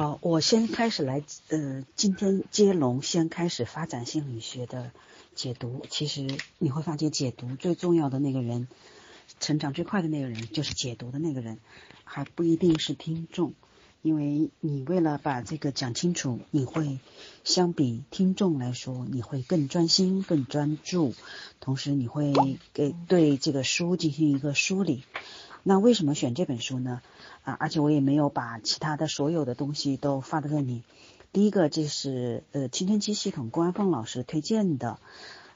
好，我先开始来，呃，今天接龙，先开始发展心理学的解读。其实你会发现，解读最重要的那个人，成长最快的那个人，就是解读的那个人，还不一定是听众。因为你为了把这个讲清楚，你会相比听众来说，你会更专心、更专注，同时你会给对这个书进行一个梳理。那为什么选这本书呢？啊，而且我也没有把其他的所有的东西都发到这里。第一个，这是呃青春期系统郭安凤老师推荐的，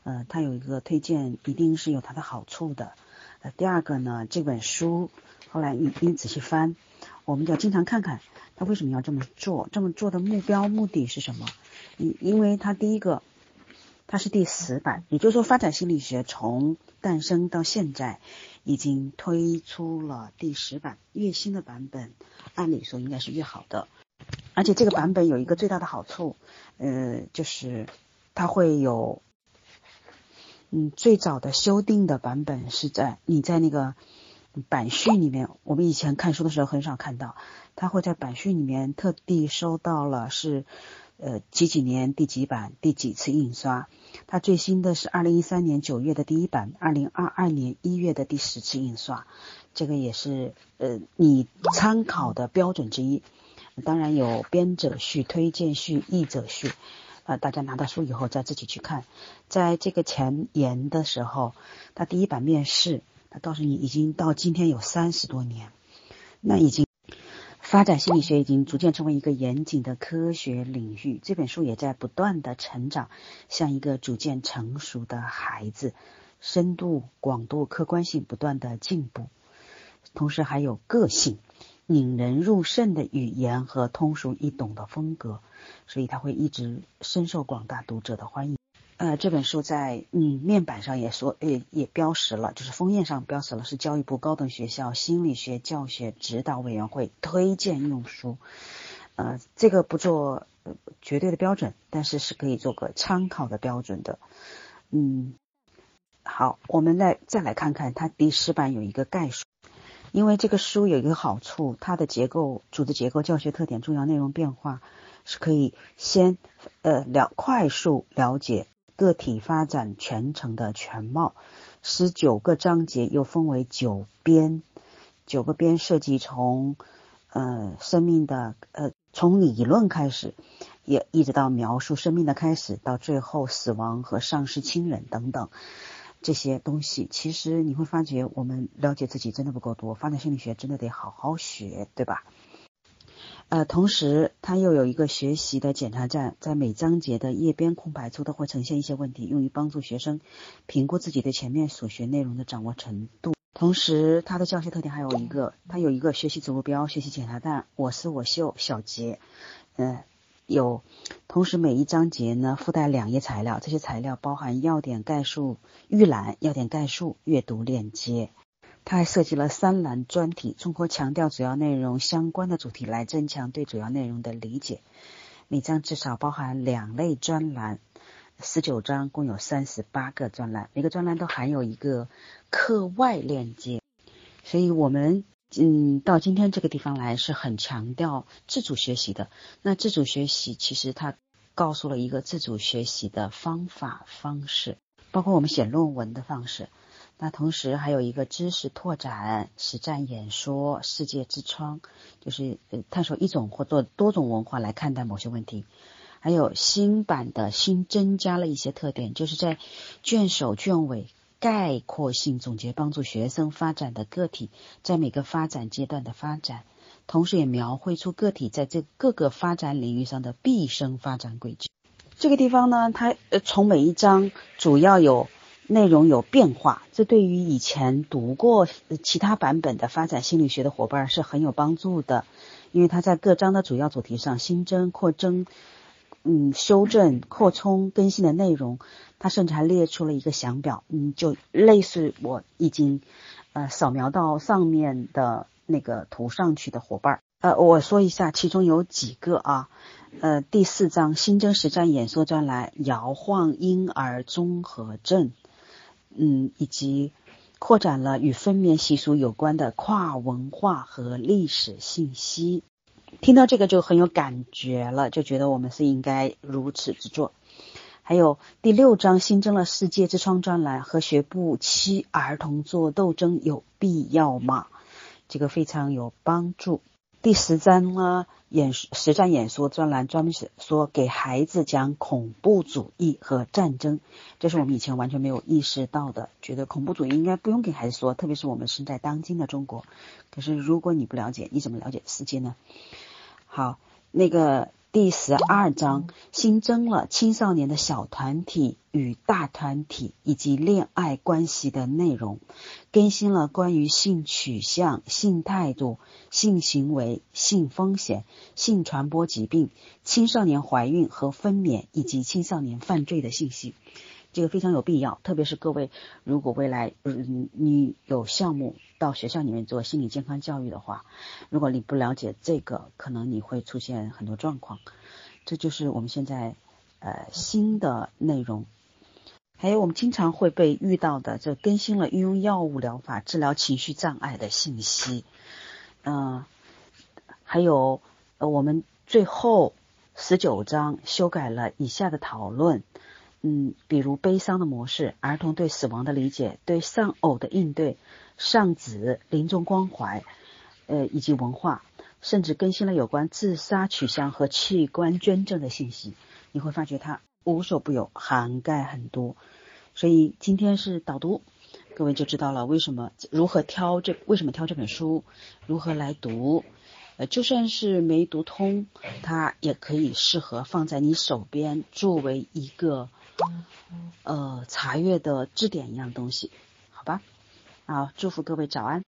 呃，他有一个推荐，一定是有它的好处的。呃，第二个呢，这本书后来你你仔细翻，我们就要经常看看他为什么要这么做，这么做的目标目的是什么？因因为他第一个。它是第十版，也就是说，发展心理学从诞生到现在，已经推出了第十版。越新的版本，按理说应该是越好的。而且这个版本有一个最大的好处，呃，就是它会有，嗯，最早的修订的版本是在你在那个版序里面，我们以前看书的时候很少看到，它会在版序里面特地收到了是。呃，几几年第几版第几次印刷？它最新的是二零一三年九月的第一版，二零二二年一月的第十次印刷。这个也是呃你参考的标准之一。当然有编者序、推荐序、译者序，呃，大家拿到书以后再自己去看。在这个前言的时候，它第一版面世，它告诉你已经到今天有三十多年，那已经。发展心理学已经逐渐成为一个严谨的科学领域，这本书也在不断的成长，像一个逐渐成熟的孩子，深度、广度、客观性不断的进步，同时还有个性、引人入胜的语言和通俗易懂的风格，所以它会一直深受广大读者的欢迎。呃，这本书在嗯面板上也说，也也标识了，就是封面上标识了，是教育部高等学校心理学教学指导委员会推荐用书。呃，这个不做绝对的标准，但是是可以做个参考的标准的。嗯，好，我们来再来看看它第十版有一个概述，因为这个书有一个好处，它的结构、组织结构、教学特点、重要内容变化是可以先呃了快速了解。个体发展全程的全貌，十九个章节又分为九编，九个编涉及从呃生命的呃从理论开始，也一直到描述生命的开始，到最后死亡和丧失亲人等等这些东西，其实你会发觉我们了解自己真的不够多，发展心理学真的得好好学，对吧？呃，同时它又有一个学习的检查站，在每章节的页边空白处都会呈现一些问题，用于帮助学生评估自己对前面所学内容的掌握程度。同时，它的教学特点还有一个，它有一个学习指目标、学习检查站、我思我秀小节，嗯，有。同时，每一章节呢附带两页材料，这些材料包含要点概述、预览、要点概述、阅读链接。它还设计了三栏专题，通过强调主要内容相关的主题来增强对主要内容的理解。每章至少包含两类专栏，十九章共有三十八个专栏，每个专栏都含有一个课外链接。所以，我们嗯到今天这个地方来是很强调自主学习的。那自主学习其实它告诉了一个自主学习的方法方式，包括我们写论文的方式。那同时还有一个知识拓展、实战演说、世界之窗，就是呃探索一种或者多种文化来看待某些问题。还有新版的新增加了一些特点，就是在卷首、卷尾概括性总结帮助学生发展的个体在每个发展阶段的发展，同时也描绘出个体在这各个发展领域上的毕生发展轨迹。这个地方呢，它呃从每一章主要有。内容有变化，这对于以前读过其他版本的发展心理学的伙伴是很有帮助的，因为它在各章的主要主题上新增、扩增、嗯修正、扩充、更新的内容，它甚至还列出了一个详表，嗯，就类似我已经呃扫描到上面的那个图上去的伙伴，呃，我说一下，其中有几个啊，呃，第四章新增实战演说专栏，摇晃婴儿综合症。嗯，以及扩展了与分娩习俗有关的跨文化和历史信息。听到这个就很有感觉了，就觉得我们是应该如此之做。还有第六章新增了世界之窗专栏和学步期儿童做斗争有必要吗？这个非常有帮助。第十章呢演实战演说专栏专门写说给孩子讲恐怖主义和战争，这是我们以前完全没有意识到的，觉得恐怖主义应该不用给孩子说，特别是我们生在当今的中国。可是如果你不了解，你怎么了解世界呢？好，那个。第十二章新增了青少年的小团体与大团体以及恋爱关系的内容，更新了关于性取向、性态度、性行为、性风险、性传播疾病、青少年怀孕和分娩以及青少年犯罪的信息。这个非常有必要，特别是各位，如果未来嗯你有项目到学校里面做心理健康教育的话，如果你不了解这个，可能你会出现很多状况。这就是我们现在呃新的内容，还有我们经常会被遇到的，这更新了运用药物疗法治疗情绪障碍的信息。嗯，还有呃我们最后十九章修改了以下的讨论。嗯，比如悲伤的模式、儿童对死亡的理解、对丧偶的应对、丧子临终关怀，呃，以及文化，甚至更新了有关自杀取向和器官捐赠的信息。你会发觉它无所不有，涵盖很多。所以今天是导读，各位就知道了为什么如何挑这为什么挑这本书，如何来读。呃，就算是没读通，它也可以适合放在你手边，作为一个。呃，查阅的字典一样东西，好吧？啊，祝福各位早安。